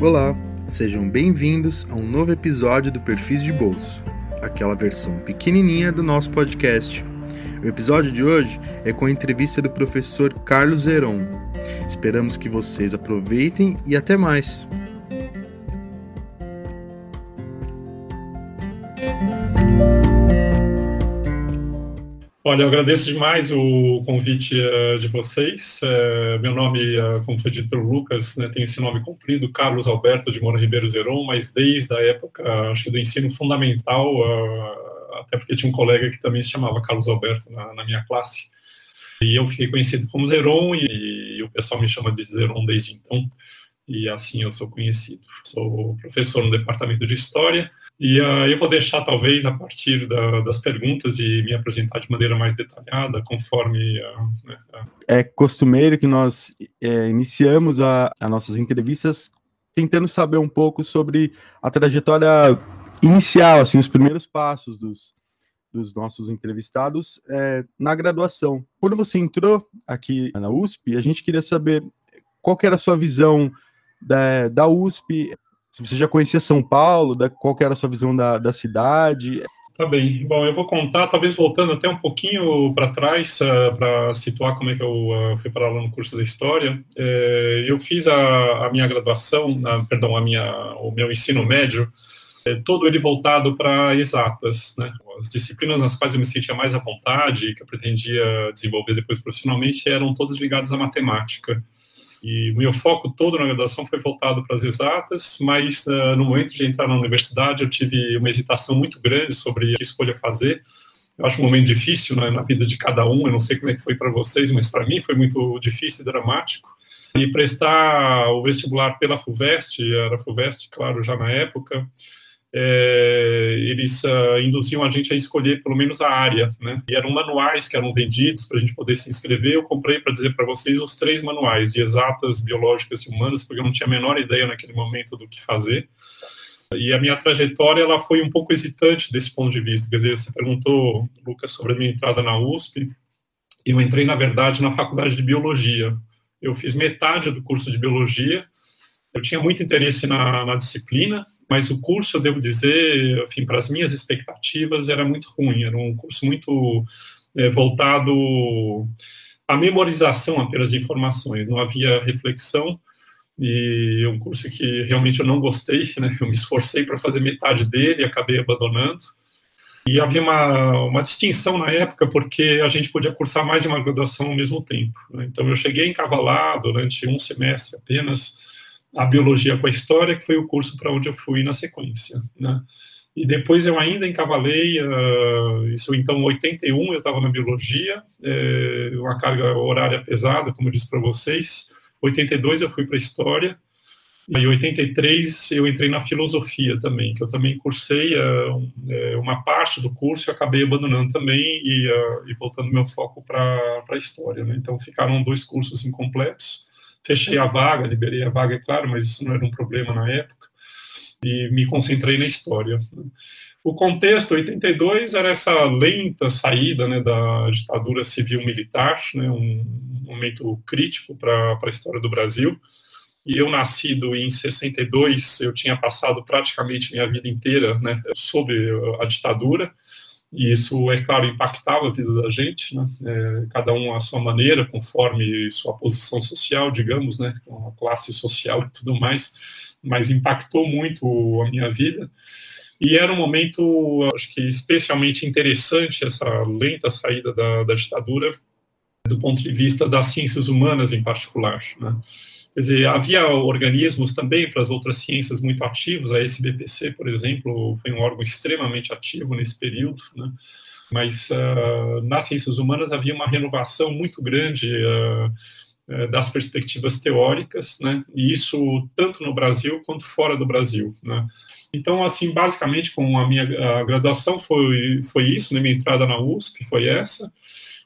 Olá, sejam bem-vindos a um novo episódio do Perfis de Bolso, aquela versão pequenininha do nosso podcast. O episódio de hoje é com a entrevista do professor Carlos Zeron. Esperamos que vocês aproveitem e até mais! Olha, eu agradeço demais o convite uh, de vocês. Uh, meu nome, uh, como foi dito pelo Lucas, né, tem esse nome comprido, Carlos Alberto de Moura Ribeiro Zeron, mas desde a época, acho do ensino fundamental, até porque tinha um colega que também se chamava Carlos Alberto na, na minha classe. E eu fiquei conhecido como Zeron e, e o pessoal me chama de Zeron desde então. E assim eu sou conhecido. Sou professor no departamento de História e uh, eu vou deixar, talvez, a partir da, das perguntas e me apresentar de maneira mais detalhada, conforme. Uh, uh. É costumeiro que nós é, iniciamos as nossas entrevistas tentando saber um pouco sobre a trajetória inicial, assim, os primeiros passos dos, dos nossos entrevistados é, na graduação. Quando você entrou aqui na USP, a gente queria saber qual era a sua visão da, da USP, se você já conhecia São Paulo, da, qual era a sua visão da, da cidade? Tá bem. Bom, eu vou contar, talvez voltando até um pouquinho para trás, uh, eh, para situar como é que eu uh, fui parar lá no curso da História. É, eu fiz a, a minha graduação, a, perdão, a minha, o meu ensino médio, é, todo ele voltado para exatas, né? As disciplinas nas quais eu me sentia mais à vontade, que eu pretendia desenvolver depois profissionalmente, eram todas ligadas à matemática. E o meu foco todo na graduação foi voltado para as exatas, mas uh, no momento de entrar na universidade eu tive uma hesitação muito grande sobre que escolha fazer. Eu acho um momento difícil né, na vida de cada um, eu não sei como é que foi para vocês, mas para mim foi muito difícil e dramático. E prestar o vestibular pela FUVEST, era FUVEST, claro, já na época, é, eles uh, induziam a gente a escolher pelo menos a área, né? E eram manuais que eram vendidos para a gente poder se inscrever. Eu comprei para dizer para vocês os três manuais de exatas, biológicas e humanas, porque eu não tinha a menor ideia naquele momento do que fazer. E a minha trajetória ela foi um pouco hesitante desse ponto de vista. Quer dizer, você perguntou, Lucas, sobre a minha entrada na USP. Eu entrei, na verdade, na faculdade de biologia. Eu fiz metade do curso de biologia. Eu tinha muito interesse na, na disciplina, mas o curso, eu devo dizer, enfim, para as minhas expectativas, era muito ruim, era um curso muito é, voltado à memorização apenas de informações, não havia reflexão, e um curso que realmente eu não gostei, né? eu me esforcei para fazer metade dele e acabei abandonando. E havia uma, uma distinção na época, porque a gente podia cursar mais de uma graduação ao mesmo tempo. Né? Então, eu cheguei a encavalar durante um semestre apenas a biologia com a história, que foi o curso para onde eu fui na sequência, né? E depois eu ainda encavalei, uh, isso então 81 eu estava na biologia, é, uma carga horária pesada, como eu disse para vocês. 82 eu fui para história, e em 83 eu entrei na filosofia também, que eu também cursei uh, uma parte do curso e acabei abandonando também e, uh, e voltando meu foco para a história. Né? Então ficaram dois cursos incompletos fechei a vaga, liberei a vaga, é claro, mas isso não era um problema na época, e me concentrei na história. O contexto, 82, era essa lenta saída né, da ditadura civil-militar, né, um momento crítico para a história do Brasil, e eu nascido em 62, eu tinha passado praticamente minha vida inteira né, sob a ditadura, e isso, é claro, impactava a vida da gente, né? É, cada um à sua maneira, conforme sua posição social, digamos, né? A classe social e tudo mais, mas impactou muito a minha vida. E era um momento, acho que especialmente interessante, essa lenta saída da, da ditadura, do ponto de vista das ciências humanas em particular, né? Quer dizer, havia organismos também para as outras ciências muito ativos, a SBPC, por exemplo, foi um órgão extremamente ativo nesse período, né? mas uh, nas ciências humanas havia uma renovação muito grande uh, das perspectivas teóricas, né? e isso tanto no Brasil quanto fora do Brasil. Né? Então, assim, basicamente, com a minha a graduação foi, foi isso, né? minha entrada na USP foi essa,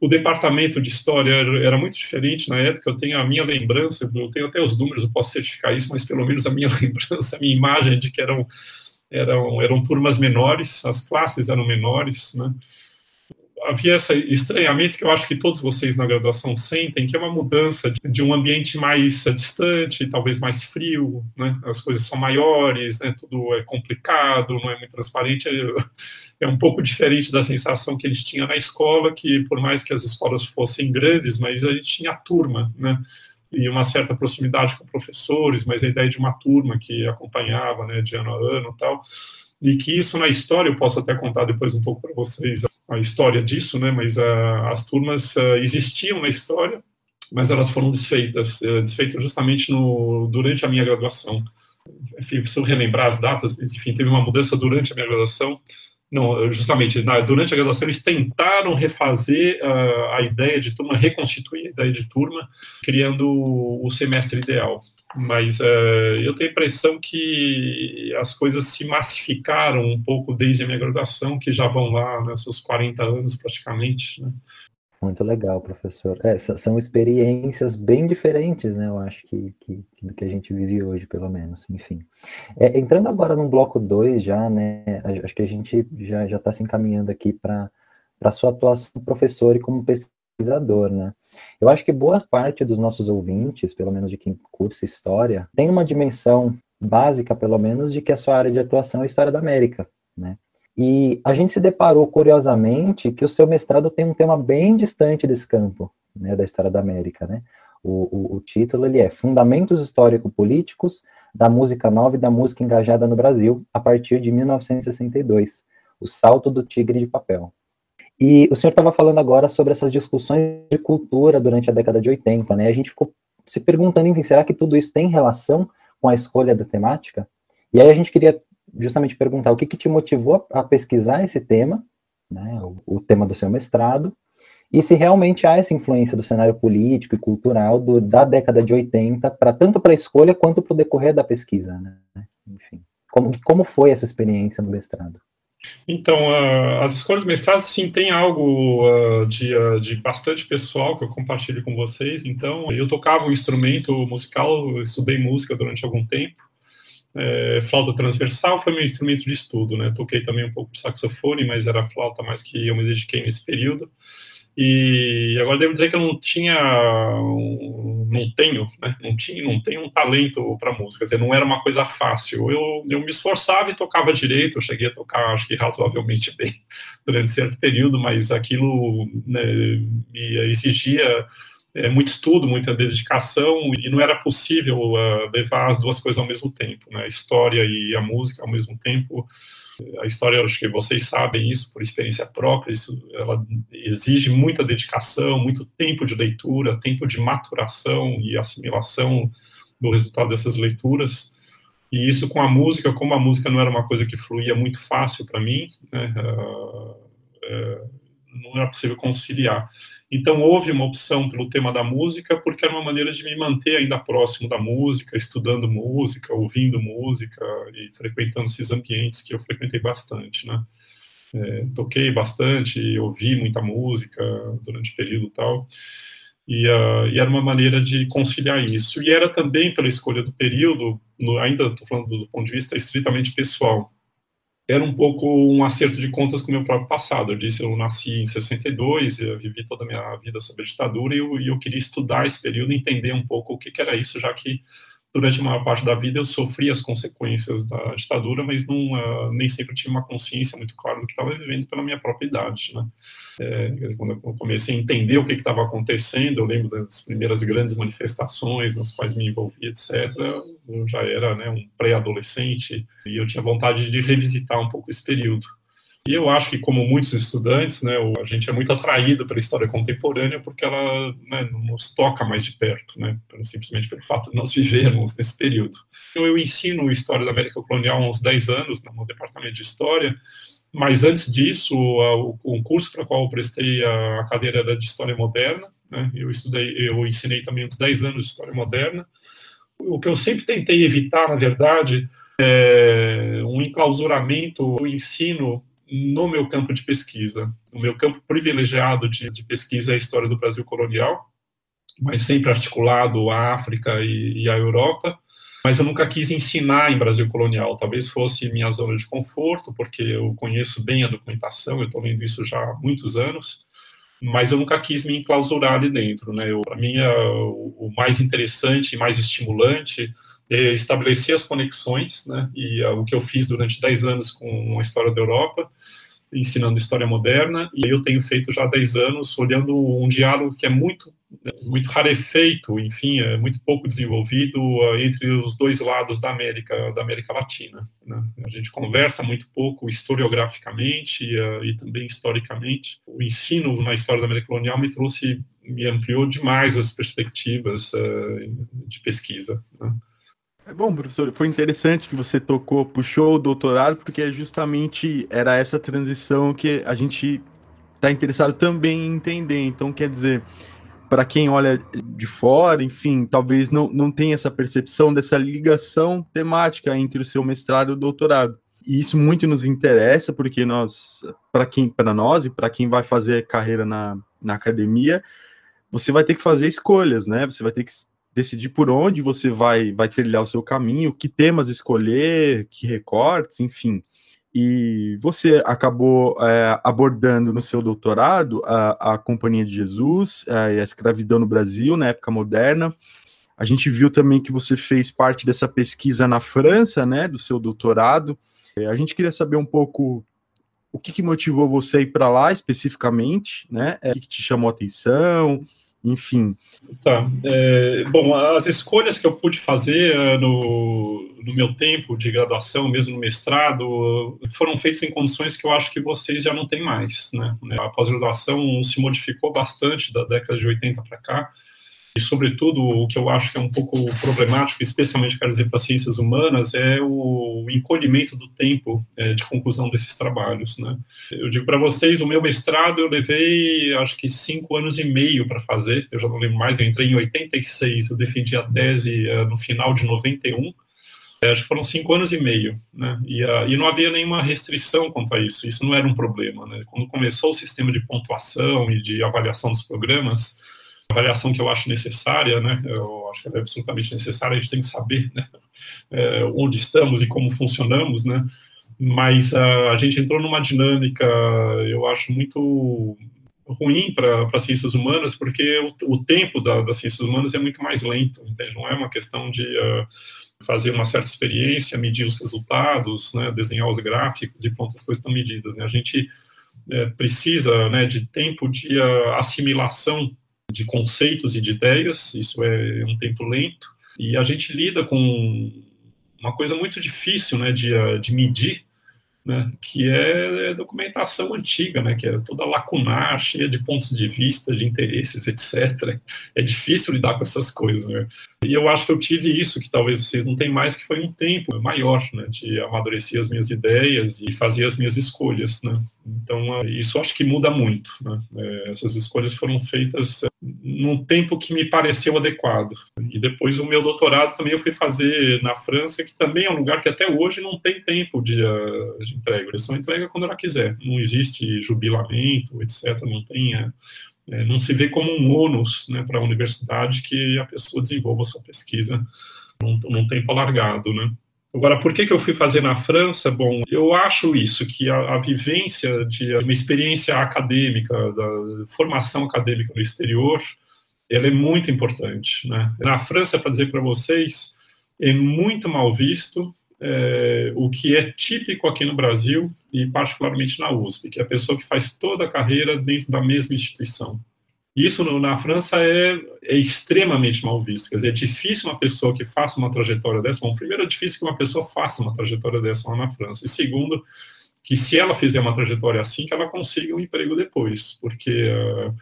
o departamento de história era muito diferente na época. Eu tenho a minha lembrança, eu tenho até os números, eu posso certificar isso, mas pelo menos a minha lembrança, a minha imagem é de que eram, eram, eram turmas menores, as classes eram menores, né? Havia esse estranhamento que eu acho que todos vocês na graduação sentem, que é uma mudança de, de um ambiente mais distante, talvez mais frio, né? As coisas são maiores, né? Tudo é complicado, não é muito transparente. É, é um pouco diferente da sensação que a gente tinha na escola, que por mais que as escolas fossem grandes, mas a gente tinha a turma, né? e uma certa proximidade com professores, mas a ideia de uma turma que acompanhava, né, de ano a ano, tal e que isso na história, eu posso até contar depois um pouco para vocês a história disso, né, mas uh, as turmas uh, existiam na história, mas elas foram desfeitas, uh, desfeitas justamente no, durante a minha graduação. Enfim, preciso relembrar as datas, mas enfim, teve uma mudança durante a minha graduação, não, justamente na, durante a graduação eles tentaram refazer uh, a ideia de turma, reconstituir a ideia de turma, criando o, semestre ideal mas uh, eu tenho a impressão que as coisas se massificaram um pouco desde a minha graduação, que já vão lá, né, seus 40 anos praticamente, né? Muito legal, professor. É, são experiências bem diferentes, né? Eu acho que, que, do que a gente vive hoje, pelo menos. Enfim. É, entrando agora no bloco 2 já, né? Acho que a gente já está se encaminhando aqui para a sua atuação como professor e como pesquisador, né? Eu acho que boa parte dos nossos ouvintes, pelo menos de quem cursa história, tem uma dimensão básica, pelo menos, de que a sua área de atuação é a história da América, né? E a gente se deparou, curiosamente, que o seu mestrado tem um tema bem distante desse campo, né, da história da América, né? O, o, o título ele é Fundamentos Histórico-Políticos da Música Nova e da Música Engajada no Brasil, a partir de 1962, O Salto do Tigre de Papel. E o senhor estava falando agora sobre essas discussões de cultura durante a década de 80, né? A gente ficou se perguntando, enfim, será que tudo isso tem relação com a escolha da temática? E aí a gente queria justamente perguntar o que, que te motivou a pesquisar esse tema, né, o, o, tema do seu mestrado, e se realmente há essa influência do cenário político e cultural do, da década de 80, para tanto para a escolha quanto para o decorrer da pesquisa, né? Enfim, como, como foi essa experiência no mestrado? Então, uh, as escolhas de mestrado, sim, tem algo uh, de, uh, de bastante pessoal que eu compartilho com vocês. Então, eu tocava um instrumento musical, estudei música durante algum tempo. É, flauta transversal foi meu instrumento de estudo, né? Toquei também um pouco de saxofone, mas era flauta mais que eu me dediquei nesse período. E agora devo dizer que eu não tinha, não tenho, né? Não tinha, não tenho um talento para música. Quer dizer, não era uma coisa fácil. Eu, eu me esforçava e tocava direito. Eu cheguei a tocar, acho que razoavelmente bem durante certo período, mas aquilo né, me exigia é, muito estudo, muita dedicação e não era possível uh, levar as duas coisas ao mesmo tempo, né? A história e a música ao mesmo tempo a história, acho que vocês sabem isso por experiência própria, isso, ela exige muita dedicação, muito tempo de leitura, tempo de maturação e assimilação do resultado dessas leituras. E isso com a música, como a música não era uma coisa que fluía muito fácil para mim, né, uh, uh, não era possível conciliar. Então houve uma opção pelo tema da música, porque era uma maneira de me manter ainda próximo da música, estudando música, ouvindo música e frequentando esses ambientes que eu frequentei bastante, né? É, toquei bastante, ouvi muita música durante o período tal, e, uh, e era uma maneira de conciliar isso. E era também pela escolha do período, no, ainda estou falando do ponto de vista estritamente pessoal, era um pouco um acerto de contas com o meu próprio passado. Eu disse, eu nasci em 62, eu vivi toda a minha vida sob a ditadura e eu, eu queria estudar esse período, entender um pouco o que, que, era isso, já que durante a maior parte da vida eu sofri as consequências da ditadura, mas não, uh, nem sempre tive uma consciência muito clara do que estava vivendo pela minha própria idade, né? É, quando eu comecei a entender o que estava acontecendo, eu lembro das primeiras grandes manifestações nas quais me envolvi, etc. Eu já era né, um pré-adolescente e eu tinha vontade de revisitar um pouco esse período. E eu acho que, como muitos estudantes, né, a gente é muito atraído pela história contemporânea porque ela né, nos toca mais de perto, né, simplesmente pelo fato de nós vivermos nesse período. Eu, eu ensino História da América Colonial há uns 10 anos no departamento de História, mas antes disso, o curso para o qual eu prestei a cadeira era de História Moderna, né? eu estudei, eu ensinei também uns 10 anos de História Moderna. O que eu sempre tentei evitar, na verdade, é um enclausuramento do ensino no meu campo de pesquisa. O meu campo privilegiado de, de pesquisa é a história do Brasil colonial, mas sempre articulado à África e, e à Europa mas eu nunca quis ensinar em Brasil colonial. Talvez fosse minha zona de conforto, porque eu conheço bem a documentação, eu estou lendo isso já há muitos anos, mas eu nunca quis me enclausurar ali dentro. Né? Para mim, é o, o mais interessante e mais estimulante é estabelecer as conexões, né? e é o que eu fiz durante 10 anos com a história da Europa, ensinando história moderna, e eu tenho feito já há 10 anos olhando um diálogo que é muito muito rarefeito, enfim, é muito pouco desenvolvido uh, entre os dois lados da América, da América Latina. Né? A gente conversa muito pouco historiograficamente uh, e também historicamente. O ensino na história da América colonial me trouxe, me ampliou demais as perspectivas de pesquisa. Né? É bom, professor, foi interessante que você tocou, puxou o doutorado, porque justamente era essa transição que a gente está interessado também em entender. Então, quer dizer, para quem olha de fora, enfim, talvez não, não tenha essa percepção dessa ligação temática entre o seu mestrado e o doutorado. E isso muito nos interessa, porque nós, para quem, para nós e para quem vai fazer carreira na, na academia, você vai ter que fazer escolhas, né? Você vai ter que decidir por onde você vai, vai trilhar o seu caminho, que temas escolher, que recortes, enfim. E você acabou é, abordando no seu doutorado a, a Companhia de Jesus é, e a escravidão no Brasil na época moderna. A gente viu também que você fez parte dessa pesquisa na França, né, do seu doutorado. É, a gente queria saber um pouco o que, que motivou você a ir para lá especificamente, né? É, o que, que te chamou a atenção, enfim. Tá. É, bom, as escolhas que eu pude fazer uh, no, no, meu tempo de graduação, mesmo no mestrado, foram feitas em condições que eu acho que vocês já não têm mais. Né? A pós-graduação se modificou bastante da década de 80 para cá e, sobretudo, o que eu acho que é um pouco problemático, especialmente, quero dizer, para ciências humanas, é o encolhimento do tempo é, de conclusão desses trabalhos. Né? Eu digo para vocês, o meu mestrado eu levei, acho que, cinco anos e meio para fazer, eu já não lembro mais, eu entrei em 86, eu defendi a tese uh, no final de 91, é, acho que foram cinco anos e meio, né? E, uh, e, não havia nenhuma restrição quanto a isso, isso não era um problema, né? Quando começou o sistema de pontuação e de avaliação dos programas, avaliação que eu acho necessária, né? Eu acho que ela é absolutamente necessária. A gente tem que saber né? é, onde estamos e como funcionamos, né? Mas uh, a gente entrou numa dinâmica, eu acho muito ruim para ciências humanas, porque o, o tempo da, das ciências humanas é muito mais lento, entende? Não é uma questão de uh, fazer uma certa experiência, medir os resultados, né? Desenhar os gráficos e pronto, as coisas estão medidas. Né? A gente é, precisa né, de tempo de uh, assimilação de conceitos e de ideias, isso é um tempo lento, e a gente lida com uma coisa muito difícil né, de, de medir, né, que é documentação antiga, né, que é toda lacunar, cheia de pontos de vista, de interesses, etc. É difícil lidar com essas coisas. Né? E eu acho que eu tive isso, que talvez vocês não tenham mais, que foi um tempo maior, né, de amadurecer as minhas ideias e fazer as minhas escolhas. Né? Então, isso acho que muda muito. Né? É, essas escolhas foram feitas num tempo que me pareceu adequado. E depois o meu doutorado também eu fui fazer na França, que também é um lugar que até hoje não tem tempo de, uh, de entrega. Eles só entrega quando ela quiser. Não existe jubilamento, etc. Não tem, é, não se vê como um ônus né, para a universidade que a pessoa desenvolva a sua pesquisa num, num tempo alargado, né? Agora, por que, que eu fui fazer na França? Bom, eu acho isso, que a, a vivência de uma experiência acadêmica, da formação acadêmica no exterior, ela é muito importante. Né? Na França, para dizer para vocês, é muito mal visto é, o que é típico aqui no Brasil e particularmente na USP, que é a pessoa que faz toda a carreira dentro da mesma instituição. Isso na França é, é, extremamente mal visto. Quer dizer, é difícil uma pessoa que faça uma trajetória dessa. Bom, primeiro, é difícil que uma pessoa faça uma trajetória dessa lá na França. E segundo, que se ela fizer uma trajetória assim, que ela consiga um emprego depois. Porque. Uh,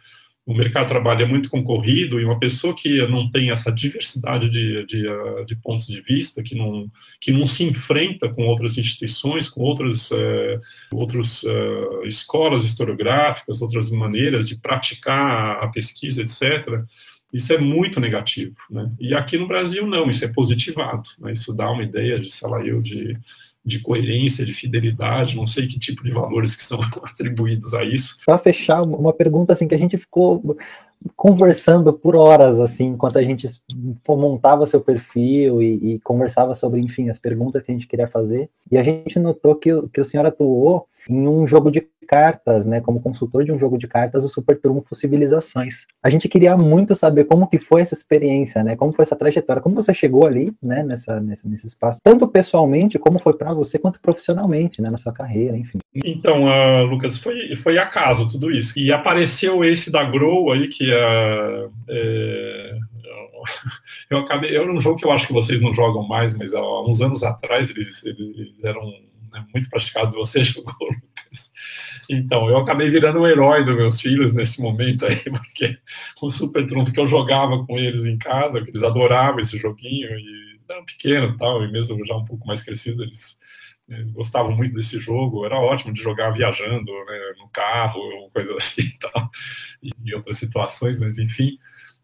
o mercado de trabalho é muito concorrido e uma pessoa que não tem essa diversidade de, de, eh, de, pontos de vista, que não, que não se enfrenta com outras instituições, com outras, uh, outros, uh, escolas historiográficas, outras maneiras de praticar a pesquisa, etc., isso é muito negativo. Né? E aqui no Brasil, não, isso é positivado. Né? Isso dá uma ideia de, sei lá, eu, de de coerência, de fidelidade, não sei que tipo de valores que são atribuídos a isso. Para fechar, uma pergunta assim que a gente ficou conversando por horas, assim, enquanto a gente montava seu perfil e, e, conversava sobre, enfim, as perguntas que a gente queria fazer. E a gente notou que, que o senhor atuou em um jogo de cartas, né, como consultor de um jogo de cartas, o Super Trunfo Civilizações. A gente queria muito saber como que foi essa experiência, né, como foi essa trajetória, como você chegou ali, né, nessa, nesse, nesse espaço, tanto pessoalmente como foi para você, quanto profissionalmente, né, na sua carreira, enfim. Então, uh, Lucas, foi, foi acaso tudo isso. E apareceu esse da Grow aí, que uh, é, eu acabei, era um jogo que eu acho que vocês não jogam mais, mas há uns anos atrás eles, eles eram né, muito praticados, você jogou. Então, eu acabei virando o herói dos meus filhos nesse momento aí, porque o Super Trunfo que eu jogava com eles em casa, que eles adoravam esse joguinho, e eram pequenos tal, e mesmo já um pouco mais crescidos, eles, eles gostavam muito desse jogo, era ótimo de jogar viajando, né, no carro, coisa assim tal, e, e outras situações, mas enfim,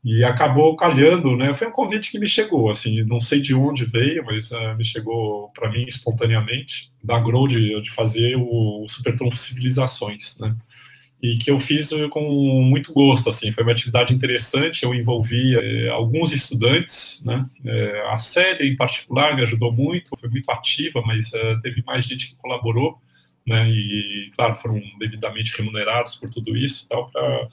e acabou calhando, né? Foi um convite que me chegou, assim, não sei de onde veio, mas uh, me chegou para mim espontaneamente, da Grow de, de fazer o, o Super Trunfo Civilizações, né? E que eu fiz com muito gosto, assim, foi uma atividade interessante, eu envolvi eh, alguns estudantes, né? Eh, a série, em particular, me ajudou muito, foi muito ativa, mas teve mais gente que colaborou, né? E, claro, foram devidamente remunerados por tudo isso, tal, para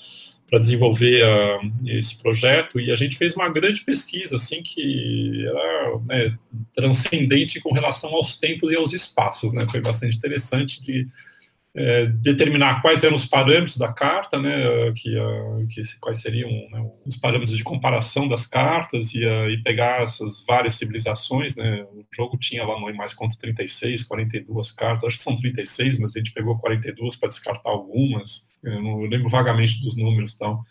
para desenvolver uh, esse projeto e a gente fez uma grande pesquisa assim que era né, transcendente com relação aos tempos e aos espaços né? Foi bastante interessante de é, determinar quais eram os parâmetros da carta, né, que, uh, que quais seriam né, os parâmetros de comparação das cartas e, uh, e, pegar essas várias civilizações, né, o jogo tinha lá no mais quanto 36, 42 cartas, acho que são 36, mas a gente pegou 42 para descartar algumas, eu não eu lembro vagamente dos números e tal,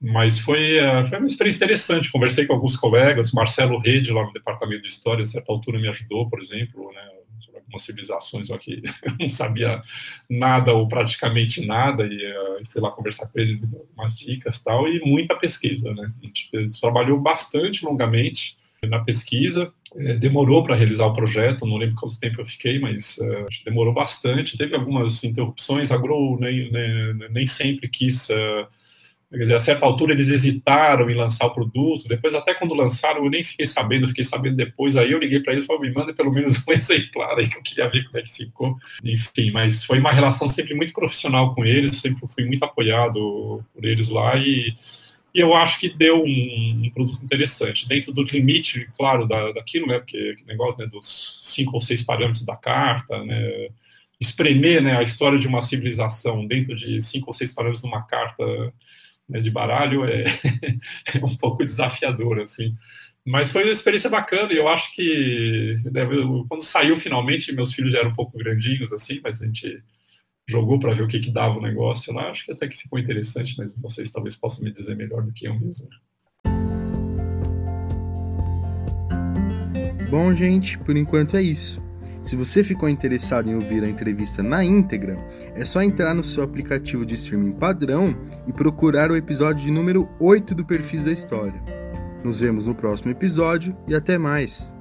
mas foi, uh, foi uma experiência interessante, conversei com alguns colegas, Marcelo Rede lá no departamento de História, a certa altura me ajudou, por exemplo, né, algumas civilizações aqui, eu não sabia nada ou praticamente nada, e uh, fui lá conversar com ele, umas dicas tal, e muita pesquisa, né? A gente, a gente trabalhou bastante longamente na pesquisa, é, demorou para realizar o projeto, não lembro quanto tempo eu fiquei, mas uh, demorou bastante, teve algumas interrupções, a Grow nem, nem, nem sempre quis uh, Quer dizer, a certa altura eles hesitaram em lançar o produto, depois até quando lançaram eu nem fiquei sabendo, fiquei sabendo depois, aí eu liguei para eles e falei, me manda pelo menos um exemplar aí que eu queria ver como é que ficou. Enfim, mas foi uma relação sempre muito profissional com eles, sempre fui muito apoiado por eles lá e, e eu acho que deu um, um, produto interessante, dentro do limite, claro, da, daquilo, né, porque negócio né, dos cinco ou seis parâmetros da carta, né, espremer né, a história de uma civilização dentro de cinco ou seis parâmetros de uma carta né, de baralho é, é, um pouco desafiador, assim. Mas foi uma experiência bacana e eu acho que né, quando saiu finalmente, meus filhos já eram um pouco grandinhos, assim, mas a gente jogou para ver o que, que dava o negócio lá. Acho que até que ficou interessante, mas vocês talvez possam me dizer melhor do que eu mesmo. Bom, gente, por enquanto é isso. Se você ficou interessado em ouvir a entrevista na íntegra, é só entrar no seu aplicativo de streaming padrão e procurar o episódio de número 8 do Perfis da História. Nos vemos no próximo episódio e até mais!